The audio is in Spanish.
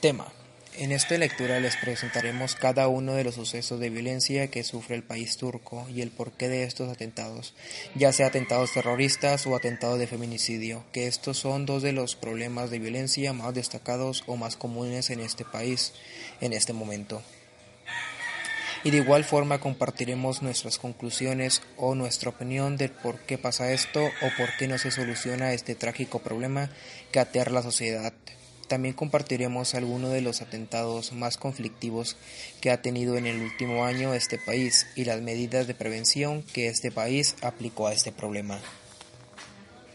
Tema. En esta lectura les presentaremos cada uno de los sucesos de violencia que sufre el país turco y el porqué de estos atentados, ya sea atentados terroristas o atentados de feminicidio, que estos son dos de los problemas de violencia más destacados o más comunes en este país en este momento. Y de igual forma compartiremos nuestras conclusiones o nuestra opinión de por qué pasa esto o por qué no se soluciona este trágico problema que aterra la sociedad. También compartiremos algunos de los atentados más conflictivos que ha tenido en el último año este país y las medidas de prevención que este país aplicó a este problema.